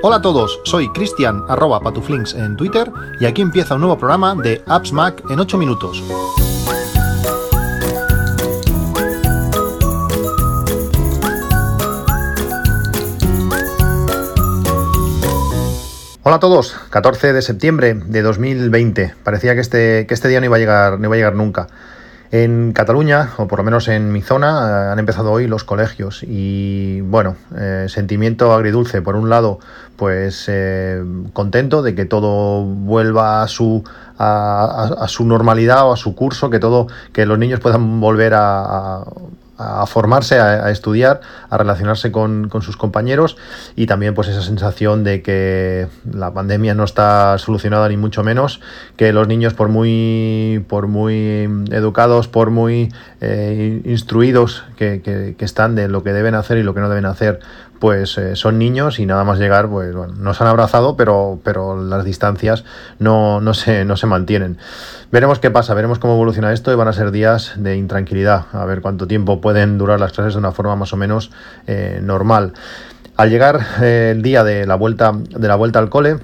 Hola a todos, soy Cristian arroba patuflinks en Twitter y aquí empieza un nuevo programa de Apps Mac en 8 minutos. Hola a todos, 14 de septiembre de 2020. Parecía que este, que este día no iba, a llegar, no iba a llegar nunca. En Cataluña, o por lo menos en mi zona, eh, han empezado hoy los colegios y bueno, eh, sentimiento agridulce. Por un lado, pues eh, contento de que todo vuelva a su, a, su normalidad o a su curso, que todo, que los niños puedan volver a a formarse, a, estudiar, a relacionarse con, sus compañeros y también pues esa sensación de que la pandemia no está solucionada ni mucho menos, que los niños por muy, por muy educados, por muy eh, instruidos que están de lo que deben hacer y lo que no deben hacer, pues eh, son niños y nada más llegar, pues bueno, nos han abrazado, pero, pero las distancias no, no, se, no se mantienen. Veremos qué pasa, veremos cómo evoluciona esto y van a ser días de intranquilidad, a ver cuánto tiempo pueden durar las clases de una forma más o menos eh, normal. Al llegar eh, el día de la vuelta, de la vuelta al cole,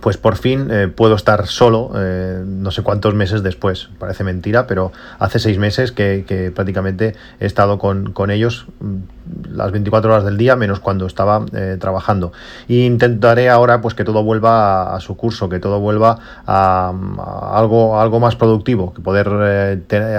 pues por fin eh, puedo estar solo, eh, no sé cuántos meses después, parece mentira, pero hace seis meses que, prácticamente he estado con, ellos mm, las 24 horas del día, menos cuando estaba eh, trabajando. E intentaré ahora pues que todo vuelva a, su curso, que todo vuelva a, algo, algo más productivo, que poder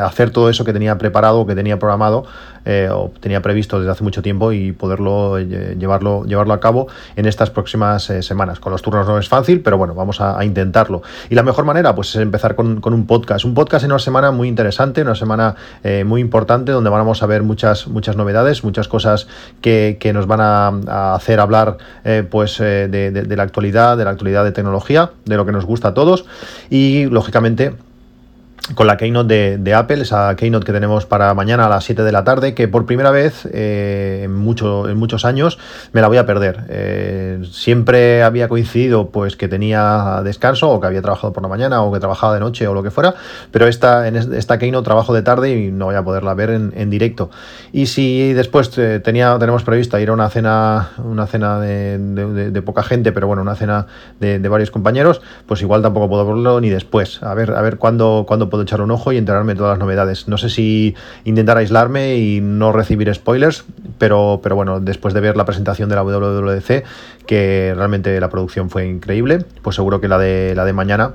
hacer todo eso que tenía preparado, que tenía programado o tenía previsto desde hace mucho tiempo y poderlo llevarlo, llevarlo a cabo en estas próximas semanas. Con los turnos no es fácil, pero bueno, vamos a, intentarlo. Y la mejor manera, pues es empezar con, un podcast. Un podcast en una semana muy interesante, una semana eh, muy importante, donde vamos a ver muchas, muchas novedades, muchas cosas que, nos van a, hacer hablar eh, pues eh, de la actualidad, de la actualidad de tecnología, de lo que nos gusta a todos. Y lógicamente con la keynote de, Apple, esa keynote que tenemos para mañana a las 7 de la tarde, que por primera vez eh, en, mucho, en muchos años me la voy a perder. Eh, siempre había coincidido pues que tenía descanso o que había trabajado por la mañana o que trabajaba de noche o lo que fuera, pero esta, en esta keynote trabajo de tarde y no voy a poderla ver en, directo. Y si después eh, tenía, tenemos prevista ir a una cena, una cena de, poca gente, pero bueno, una cena de, varios compañeros, pues igual tampoco puedo verlo ni después. A ver, a ver cuándo, cuándo puedo echar un ojo y enterarme de todas las novedades. No sé si intentar aislarme y no recibir spoilers, pero, pero bueno, después de ver la presentación de la WWDC, que realmente la producción fue increíble, pues seguro que la de, la de mañana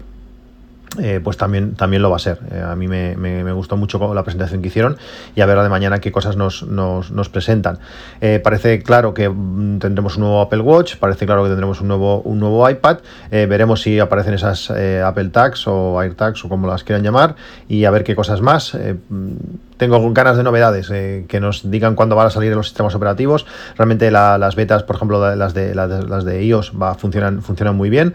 eh, pues también, también lo va a ser. Eh, a mí me, gustó mucho la presentación que hicieron y a ver de mañana qué cosas nos, presentan. Eh, parece claro que mm, tendremos un nuevo Apple Watch, parece claro que tendremos un nuevo, un nuevo iPad, veremos si aparecen esas Apple Tags o AirTags o como las quieran llamar y a ver qué cosas más. Mm, tengo ganas de novedades, que nos digan cuándo van a salir los sistemas operativos. Realmente las betas, por ejemplo, las de, las de, iOS funcionan, funcionan muy bien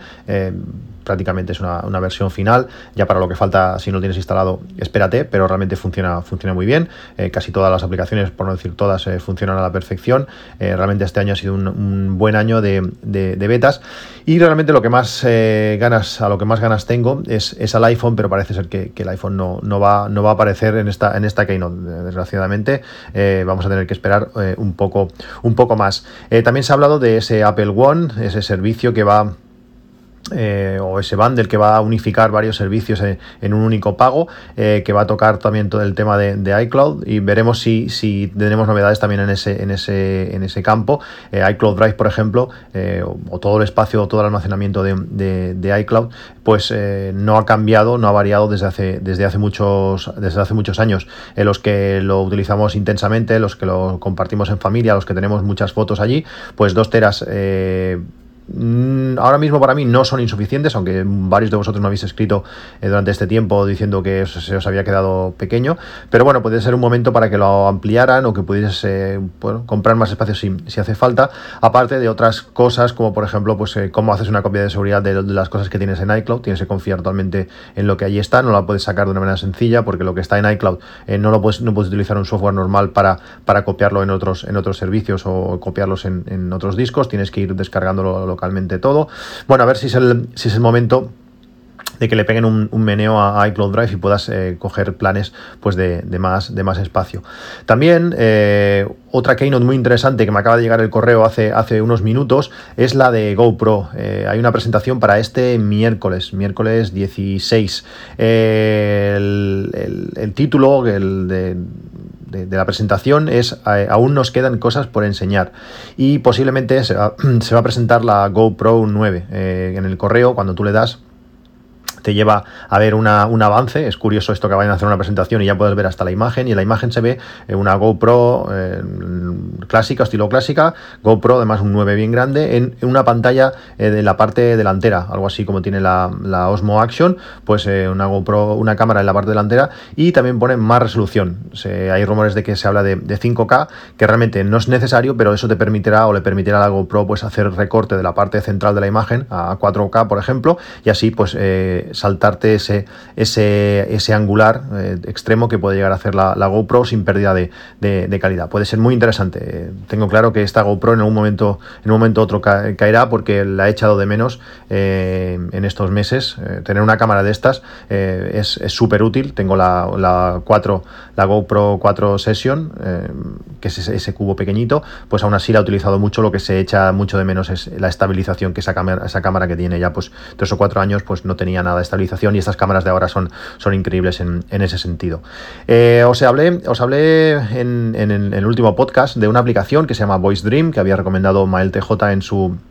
prácticamente es una, versión final. Ya para lo que falta, si no lo tienes instalado, espérate, pero realmente funciona, funciona muy bien. Eh, casi todas las aplicaciones, por no decir todas, eh, funcionan a la perfección. Eh, realmente este año ha sido un, buen año de, betas. Y realmente lo que más ganas, a lo que más ganas tengo es, al iPhone, pero parece ser que, el iPhone no, no, va, no va a aparecer en esta, en esta Keynote. Desgraciadamente, vamos a tener que esperar un, poco, un poco más. también se ha hablado de ese Apple One, ese servicio que va eh, o ese bundle que va a unificar varios servicios en, un único pago, eh, que va a tocar también todo el tema de, iCloud y veremos si, si, tenemos novedades también en ese, en ese, en ese campo. Eh, iCloud Drive, por ejemplo, o, todo el espacio, o todo el almacenamiento de, iCloud, pues no ha cambiado, no ha variado desde hace, desde hace, muchos, desde hace muchos años. los que lo utilizamos intensamente, los que lo compartimos en familia, los que tenemos muchas fotos allí, pues dos teras ahora mismo para mí no son insuficientes, aunque varios de vosotros me habéis escrito eh, durante este tiempo diciendo que se os había quedado pequeño, pero bueno, puede ser un momento para que lo ampliaran o que pudieses eh, comprar más espacio si, hace falta, aparte de otras cosas como por ejemplo pues eh, cómo haces una copia de seguridad de, las cosas que tienes en iCloud, tienes que confiar totalmente en lo que allí está, no la puedes sacar de una manera sencilla porque lo que está en iCloud no lo puedes, no puedes utilizar un software normal para, para copiarlo en otros, en otros servicios o copiarlos en, en otros discos, tienes que ir descargándolo todo. Bueno, a ver si es el, si es el momento de que le peguen un, meneo a iCloud Drive y puedas eh, coger planes pues de, más, de más espacio. También eh, otra keynote muy interesante que me acaba de llegar el correo hace, hace unos minutos es la de GoPro. Eh, hay una presentación para este miércoles, miércoles 16. el, título el de, la presentación es Aún nos quedan cosas por enseñar. Y posiblemente se va, se va a presentar la GoPro 9 en el correo cuando tú le das te lleva a ver un avance. Es curioso esto que vayan a hacer una presentación y ya puedes ver hasta la imagen. Y en la imagen se ve eh, una GoPro eh, clásica, estilo clásica, GoPro, además un 9 bien grande, en, una pantalla eh, de la parte delantera, algo así como tiene la, Osmo Action, pues una GoPro, una cámara en la parte delantera y también pone más resolución. hay rumores de que se habla de, 5K, que realmente no es necesario, pero eso te permitirá o le permitirá a la GoPro pues hacer recorte de la parte central de la imagen a 4K, por ejemplo, y así pues saltarte ese, ese, ese angular eh, extremo que puede llegar a hacer la, GoPro sin pérdida de, calidad. Puede ser muy interesante. Tengo claro que esta GoPro en algún momento, en un momento otro caerá porque la he echado de menos eh, en estos meses. Eh, tener una cámara de estas es súper útil. Tengo la, la 4, la GoPro 4 Session, que es ese, cubo pequeñito, pues aún así la he utilizado mucho. Lo que se echa mucho de menos es la estabilización que esa cámara, esa cámara que tiene ya pues tres o cuatro años, pues no tenía nada estabilización y estas cámaras de ahora son, son increíbles en, ese sentido. Eh, os hablé, os hablé en, en el último podcast de una aplicación que se llama Voice Dream, que había recomendado Mael TJ en su en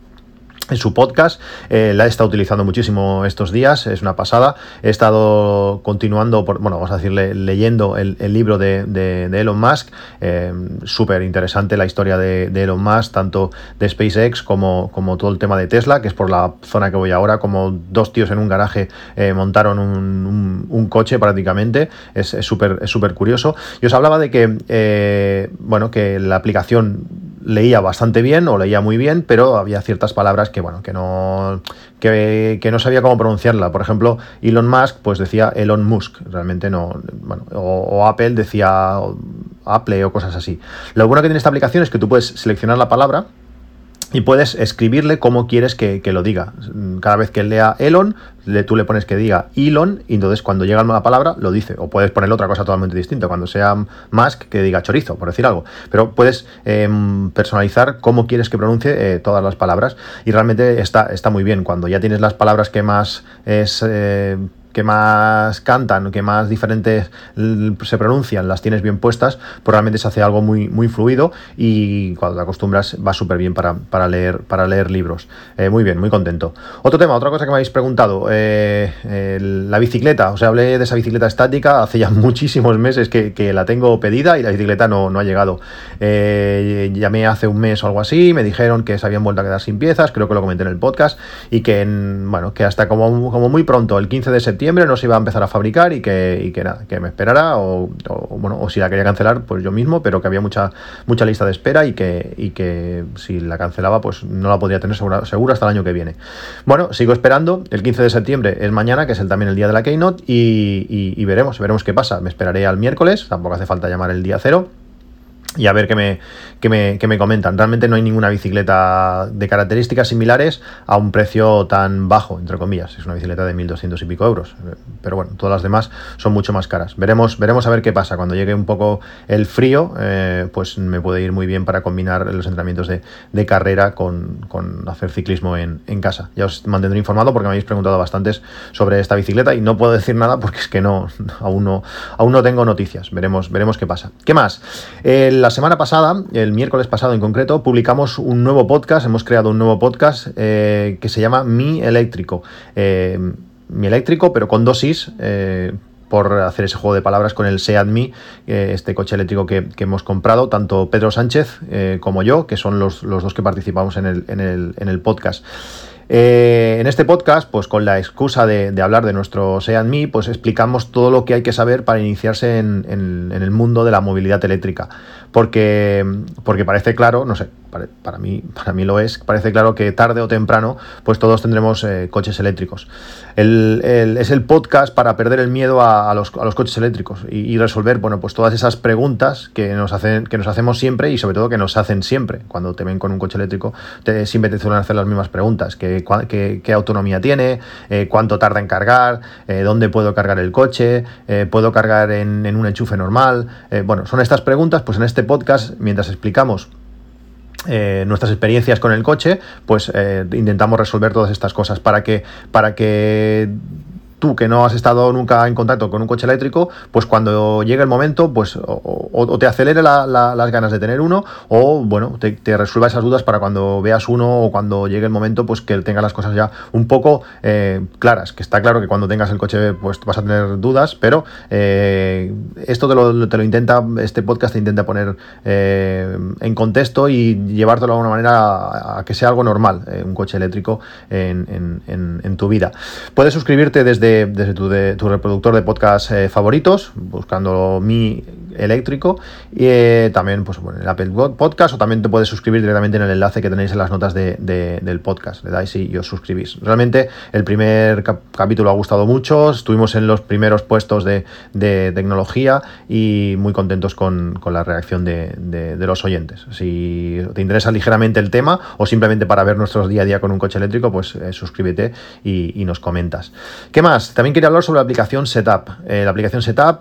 su podcast. Eh, la he estado utilizando muchísimo estos días, es una pasada. He estado continuando, por, bueno, vamos a decirle, leyendo el, libro de, Elon Musk. Eh, súper interesante la historia de, Elon Musk, tanto de SpaceX como, como todo el tema de Tesla, que es por la zona que voy ahora, como dos tíos en un garaje eh, montaron un, coche prácticamente. Es súper es súper curioso. Y os hablaba de que, bueno, que la aplicación leía bastante bien o leía muy bien, pero había ciertas palabras que, bueno, que no, que, no sabía cómo pronunciarla. Por ejemplo, Elon Musk, pues decía Elon Musk, realmente no, bueno, o, Apple decía Apple o cosas así. Lo bueno que tiene esta aplicación es que tú puedes seleccionar la palabra y puedes escribirle cómo quieres que, lo diga. Cada vez que lea Elon, le, tú le pones que diga Elon y entonces cuando llega una palabra lo dice. O puedes poner otra cosa totalmente distinta. Cuando sea Musk, que diga chorizo, por decir algo. Pero puedes em, personalizar cómo quieres que pronuncie eh, todas las palabras y realmente está, está muy bien. Cuando ya tienes las palabras que más es... Eh, que más cantan, que más diferentes se pronuncian, las tienes bien puestas, pues realmente se hace algo muy, muy fluido y cuando te acostumbras va súper bien para, para, leer, para leer libros. Eh, muy bien, muy contento. Otro tema, otra cosa que me habéis preguntado, eh, la bicicleta, o sea, hablé de esa bicicleta estática hace ya muchísimos meses que, la tengo pedida y la bicicleta no, no ha llegado. Eh, llamé hace un mes o algo así, me dijeron que se habían vuelto a quedar sin piezas, creo que lo comenté en el podcast, y que, bueno, que hasta como, como muy pronto, el 15 de septiembre, no se iba a empezar a fabricar y que, que, nada, que me esperara o, bueno, o si la quería cancelar, pues yo mismo, pero que había mucha, mucha lista de espera y que, y que si la cancelaba, pues no la podría tener segura, segura hasta el año que viene. Bueno, sigo esperando. El 15 de septiembre es mañana, que es el, también el día de la Keynote, y, y veremos, veremos qué pasa. Me esperaré al miércoles, tampoco hace falta llamar el día cero y a ver qué me, qué me, qué me, comentan. Realmente no hay ninguna bicicleta de características similares a un precio tan bajo, entre comillas. Es una bicicleta de 1.200 y pico euros. Pero bueno, todas las demás son mucho más caras. Veremos, veremos a ver qué pasa. Cuando llegue un poco el frío, eh, pues me puede ir muy bien para combinar los entrenamientos de, de carrera con, con, hacer ciclismo en, en, casa. Ya os mantendré informado porque me habéis preguntado bastantes sobre esta bicicleta y no puedo decir nada porque es que no, aún no, aún no tengo noticias. Veremos, veremos qué pasa. ¿Qué más? El la semana pasada, el miércoles pasado en concreto, publicamos un nuevo podcast, hemos creado un nuevo podcast eh, que se llama Mi Eléctrico. Eh, Mi Eléctrico, pero con dosis. Eh, por hacer ese juego de palabras con el Seat Mi, este coche eléctrico que, hemos comprado, tanto Pedro Sánchez como yo, que son los, dos que participamos en el, en el podcast. Eh, en este podcast, pues con la excusa de, hablar de nuestro Seat Me, pues explicamos todo lo que hay que saber para iniciarse en, el mundo de la movilidad eléctrica. Porque, porque parece claro, no sé, para, mí, para mí lo es, parece claro que tarde o temprano, pues todos tendremos eh, coches eléctricos. es el podcast para perder el miedo a, los, coches eléctricos y, resolver, bueno, pues todas esas preguntas que nos, hacen, que nos hacemos siempre y sobre todo que nos hacen siempre. Cuando te ven con un coche eléctrico, te, siempre te suelen hacer las mismas preguntas. Que qué, autonomía tiene, eh, cuánto tarda en cargar, eh, dónde puedo cargar el coche, puedo cargar en, en, un enchufe normal. bueno, son estas preguntas, pues en este podcast, mientras explicamos nuestras experiencias con el coche, pues intentamos resolver todas estas cosas para que, para que tú que no has estado nunca en contacto con un coche eléctrico, pues cuando llegue el momento, pues o, te acelere las ganas de tener uno, o bueno, te, resuelva esas dudas para cuando veas uno o cuando llegue el momento, pues que tenga las cosas ya un poco eh, claras. Que está claro que cuando tengas el coche, pues vas a tener dudas, pero eh, esto te lo, te lo, intenta, este podcast te intenta poner eh, en contexto y llevártelo de alguna manera a, que sea algo normal, un coche eléctrico en, en tu vida. Puedes suscribirte desde desde tu, reproductor de podcast eh, favoritos, buscando mi eléctrico y eh, también pues, bueno, el Apple Podcast o también te puedes suscribir directamente en el enlace que tenéis en las notas del podcast. Le dais y os suscribís. Realmente el primer capítulo ha gustado mucho, estuvimos en los primeros puestos de, tecnología y muy contentos con, la reacción de, los oyentes. Si te interesa ligeramente el tema o simplemente para ver nuestros día a día con un coche eléctrico, pues eh, suscríbete y, nos comentas. ¿Qué más? También quería hablar sobre la aplicación Setup. Eh, la aplicación Setup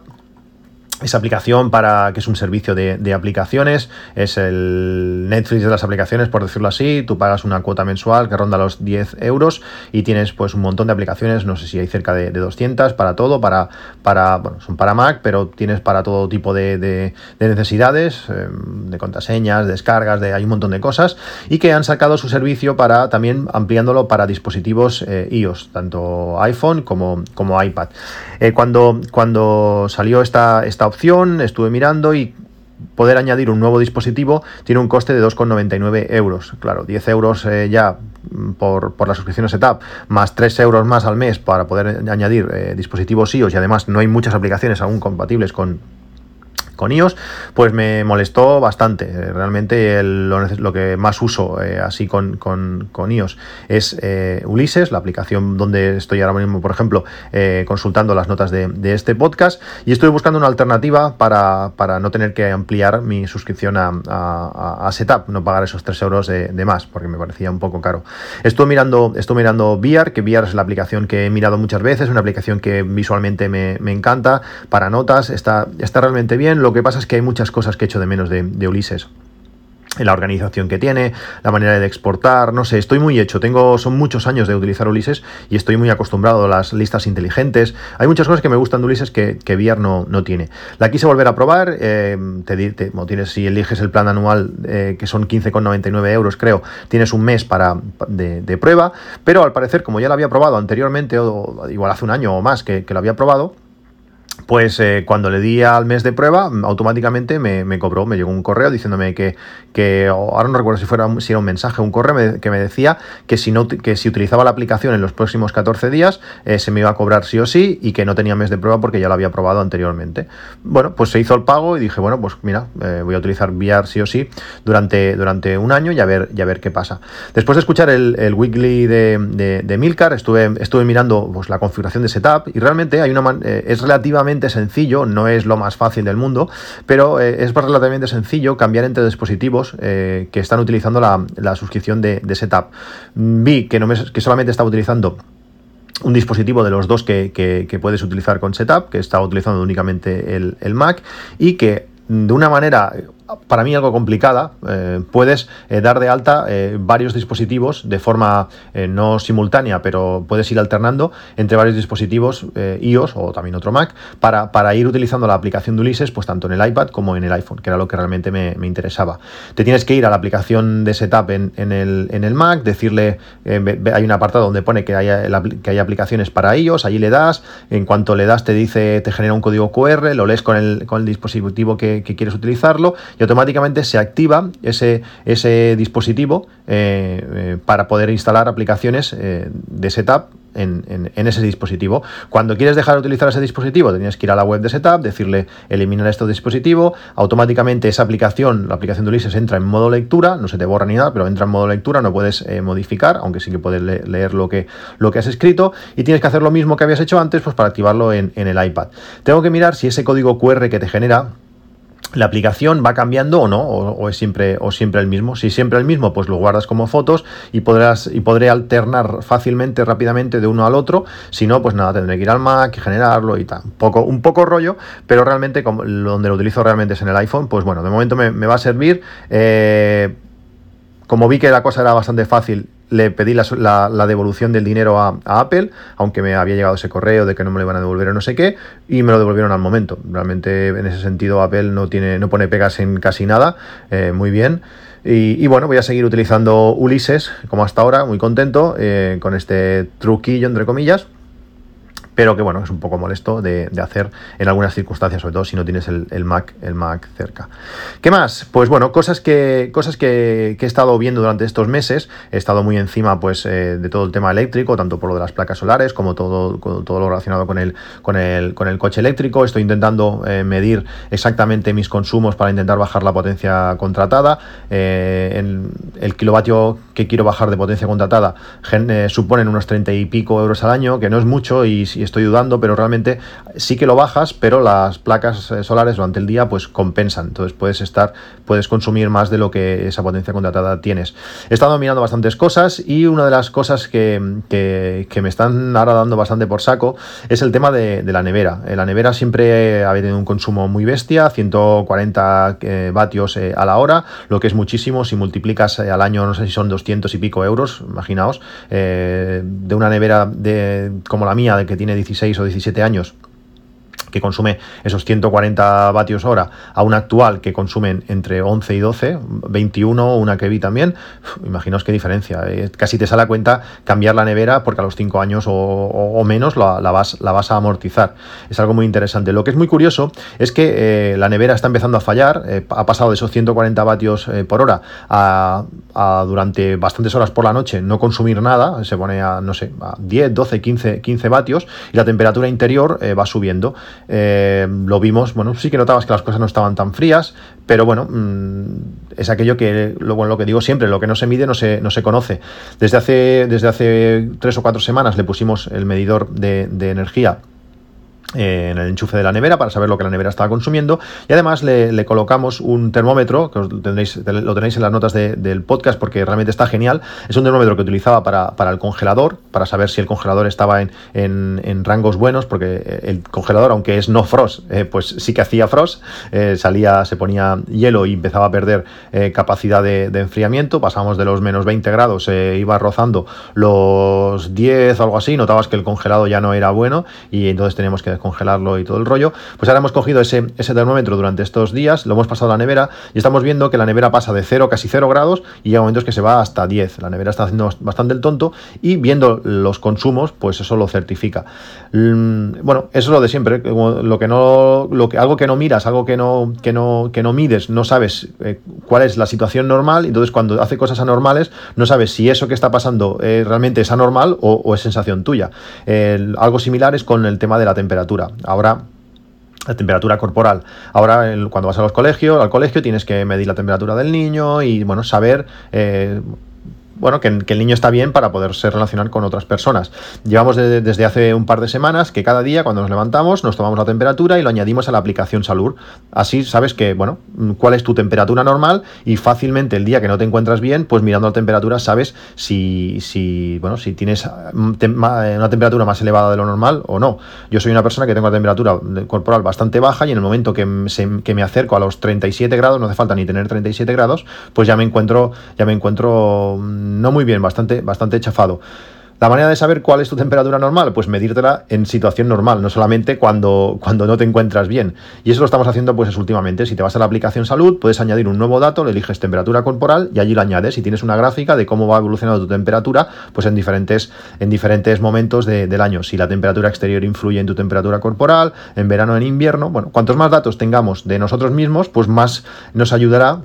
esa aplicación para que es un servicio de, aplicaciones, es el Netflix de las aplicaciones, por decirlo así. Tú pagas una cuota mensual que ronda los 10 euros y tienes pues un montón de aplicaciones, no sé si hay cerca de, 200 para todo, para, para, bueno, son para Mac, pero tienes para todo tipo de, necesidades, em, de contraseñas, descargas, de, hay un montón de cosas y que han sacado su servicio para también ampliándolo para dispositivos eh, iOS, tanto iPhone como, como iPad. Eh, cuando, cuando salió esta, esta opción, estuve mirando y poder añadir un nuevo dispositivo tiene un coste de 2,99 euros. Claro, 10 euros eh, ya por, por, la suscripción a Setup, más 3 euros más al mes para poder añadir eh, dispositivos iOS y además no hay muchas aplicaciones aún compatibles con con iOS, pues me molestó bastante. Eh, realmente lo, que más uso eh, así con, con, iOS es eh, Ulises, la aplicación donde estoy ahora mismo, por ejemplo, consultando las notas de, este podcast y estoy buscando una alternativa para, no tener que ampliar mi suscripción a, Setup, no pagar esos 3 euros de, más, porque me parecía un poco caro. Estoy mirando, estoy mirando VR, que VR es la aplicación que he mirado muchas veces, una aplicación que visualmente me, encanta, para notas, está, está realmente bien. Lo que pasa es que hay muchas cosas que he hecho de menos de, Ulises la organización que tiene, la manera de exportar, no sé, estoy muy hecho, tengo, son muchos años de utilizar Ulises y estoy muy acostumbrado a las listas inteligentes. Hay muchas cosas que me gustan de Ulises que, que no, no tiene. La quise volver a probar, eh, te, te tienes, si eliges el plan anual, eh, que son 15,99 euros, creo, tienes un mes para, de, prueba, pero al parecer, como ya lo había probado anteriormente, o igual hace un año o más que, que lo había probado, pues eh, cuando le di al mes de prueba, automáticamente me, cobró, me llegó un correo diciéndome que, que ahora no recuerdo si, fuera, si era un mensaje un correo que me decía que si, no, que si utilizaba la aplicación en los próximos 14 días eh, se me iba a cobrar sí o sí y que no tenía mes de prueba porque ya lo había probado anteriormente. Bueno, pues se hizo el pago y dije, bueno, pues mira, eh, voy a utilizar VR sí o sí durante, durante un año y a ver, ver qué pasa. Después de escuchar el, weekly de, de, Milcar, estuve, estuve mirando pues, la configuración de setup y realmente hay una es relativamente sencillo, no es lo más fácil del mundo, pero eh, es relativamente sencillo cambiar entre dispositivos eh, que están utilizando la, suscripción de, Setup. Vi que, no que solamente estaba utilizando un dispositivo de los dos que, puedes utilizar con Setup, que estaba utilizando únicamente el, el Mac, y que de una manera para mí algo complicada, eh, puedes eh, dar de alta eh, varios dispositivos de forma no simultánea, pero puedes ir alternando entre varios dispositivos iOS o también otro Mac para, para, ir utilizando la aplicación de Ulises, pues tanto en el iPad como en el iPhone, que era lo que realmente me, interesaba. Te tienes que ir a la aplicación de setup en, en, el, en el, Mac, decirle, hay un apartado donde pone que hay, que hay aplicaciones para iOS, allí le das, en cuanto le das te dice, te genera un código QR, lo lees con el, con el dispositivo que quieres utilizarlo y automáticamente se activa ese, ese dispositivo eh, eh, para poder instalar aplicaciones eh, de setup en, ese dispositivo. Cuando quieres dejar de utilizar ese dispositivo, tenías que ir a la web de setup, decirle eliminar este dispositivo, automáticamente esa aplicación, la aplicación de Ulises entra en modo lectura, no se te borra ni nada, pero entra en modo lectura, no puedes modificar, aunque sí que puedes leer lo que, lo que has escrito, y tienes que hacer lo mismo que habías hecho antes, pues para activarlo en, en el iPad. Tengo que mirar si ese código QR que te genera la aplicación va cambiando o no, o, es siempre, o siempre el mismo. Si siempre el mismo, pues lo guardas como fotos y podrás y podré alternar fácilmente, rápidamente de uno al otro. Si no, pues nada, tendré que ir al Mac, generarlo y tal. Un poco, un poco rollo, pero realmente como, donde lo utilizo realmente es en el iPhone, pues bueno, de momento me, va a servir. Eh, como vi que la cosa era bastante fácil le pedí la, devolución del dinero a, Apple, aunque me había llegado ese correo de que no me lo iban a devolver o no sé qué, y me lo devolvieron al momento. Realmente en ese sentido Apple no, tiene, no pone pegas en casi nada, eh, muy bien. Y, bueno, voy a seguir utilizando Ulises como hasta ahora, muy contento eh, con este truquillo entre comillas pero que bueno, es un poco molesto de, hacer en algunas circunstancias, sobre todo si no tienes el, Mac, el Mac cerca. ¿Qué más? Pues bueno, cosas que, cosas que, he estado viendo durante estos meses, he estado muy encima pues eh, de todo el tema eléctrico, tanto por lo de las placas solares como todo, todo lo relacionado con el, con el, con el coche eléctrico. Estoy intentando eh, medir exactamente mis consumos para intentar bajar la potencia contratada. Eh, el kilovatio que quiero bajar de potencia contratada suponen unos 30 y pico euros al año, que no es mucho y, y estoy dudando, pero realmente sí que lo bajas, pero las placas eh, solares durante el día pues compensan. Entonces puedes estar, puedes consumir más de lo que esa potencia contratada tienes. He estado mirando bastantes cosas y una de las cosas que, me están ahora dando bastante por saco es el tema de, la nevera. Eh, la nevera siempre ha tenido un consumo muy bestia, 140 eh, vatios a la hora, lo que es muchísimo. Si multiplicas al año, no sé si son 200 y pico euros, imaginaos, de una nevera de, como la mía, de que tiene 16 o 17 años que consume esos 140 vatios hora a una actual que consumen entre 11 y 12, 21, una que vi también, imaginaos qué diferencia. Eh, casi te sale a cuenta cambiar la nevera porque a los 5 años o, menos la, vas, a amortizar. Es algo muy interesante. Lo que es muy curioso es que eh, la nevera está empezando a fallar, eh, ha pasado de esos 140 vatios por hora a, durante bastantes horas por la noche no consumir nada, se pone a, no sé, a 10, 12, 15, 15 vatios y la temperatura interior va subiendo. Eh, lo vimos, bueno, sí que notabas que las cosas no estaban tan frías, pero bueno, mm, es aquello que, lo, lo que digo siempre, lo que no se mide no se, no se conoce. Desde hace, desde hace tres o cuatro semanas le pusimos el medidor de, de energía en el enchufe de la nevera para saber lo que la nevera estaba consumiendo. Y además le, colocamos un termómetro que lo tenéis, lo tenéis en las notas del podcast porque realmente está genial. Es un termómetro que utilizaba para, el congelador para saber si el congelador estaba en, en, rangos buenos porque el congelador aunque es no frost eh, pues sí que hacía frost eh, salía se ponía hielo y empezaba a perder eh, capacidad de, enfriamiento. Pasamos de los menos 20 grados iba rozando los 10 o algo así notabas que el congelado ya no era bueno y entonces teníamos que congelarlo y todo el rollo, pues ahora hemos cogido ese, termómetro durante estos días, lo hemos pasado a la nevera y estamos viendo que la nevera pasa de 0, casi 0 grados y hay momentos que se va hasta 10. La nevera está haciendo bastante el tonto y viendo los consumos, pues eso lo certifica. Mm, bueno, eso es lo de siempre, lo que no, lo que, algo que no miras, algo que no, que no, que no mides, no sabes eh, cuál es la situación normal, entonces cuando hace cosas anormales, no sabes si eso que está pasando eh, realmente es anormal o, es sensación tuya. algo similar es con el tema de la temperatura. Ahora la temperatura corporal. Ahora, cuando vas a los colegios, al colegio tienes que medir la temperatura del niño y, bueno, saber eh, bueno, que, el niño está bien para poderse relacionar con otras personas. Llevamos desde hace un par de semanas que cada día cuando nos levantamos nos tomamos la temperatura y lo añadimos a la aplicación Salud. Así sabes que, bueno, cuál es tu temperatura normal y fácilmente el día que no te encuentras bien, pues mirando la temperatura sabes si, bueno, si tienes mm, una temperatura más elevada de lo normal o no. Yo soy una persona que tengo la temperatura corporal bastante baja y en el momento que, que me acerco a los 37 grados, no hace falta ni tener 37 grados, pues ya me encuentro, ya me encuentro mm, no muy bien, bastante, bastante chafado. La manera de saber cuál es tu temperatura normal, pues medírtela en situación normal, no solamente cuando, cuando no te encuentras bien. Y eso lo estamos haciendo pues últimamente. Si te vas a la aplicación salud, puedes añadir un nuevo dato, le eliges temperatura corporal y allí lo añades y tienes una gráfica de cómo va evolucionando tu temperatura pues en diferentes, en diferentes momentos del año. Si la temperatura exterior influye en tu temperatura corporal, en verano, en invierno. Bueno, cuantos más datos tengamos de nosotros mismos, pues más nos ayudará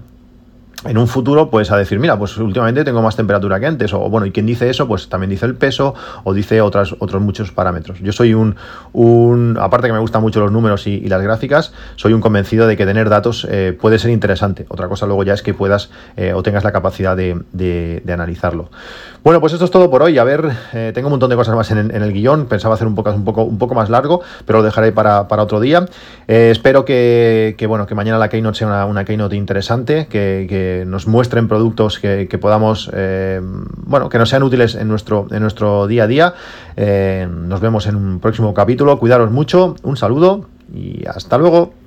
en un futuro, pues a decir, mira, pues últimamente tengo más temperatura que antes, o bueno, y quien dice eso, pues también dice el peso, o dice otras, otros muchos parámetros. Yo soy un, aparte que me gustan mucho los números y, las gráficas, soy un convencido de que tener datos eh, puede ser interesante. Otra cosa luego ya es que puedas eh, o tengas la capacidad de, analizarlo. Bueno, pues esto es todo por hoy. A ver, eh, tengo un montón de cosas más en, el guion, pensaba hacer un poco, un poco, un poco más largo, pero lo dejaré para, otro día. espero que, bueno, que mañana la Keynote sea una, Keynote interesante, que nos muestren productos que, podamos, eh, bueno, que nos sean útiles en nuestro, en nuestro día a día. Eh, nos vemos en un próximo capítulo. Cuidaros mucho, un saludo y hasta luego.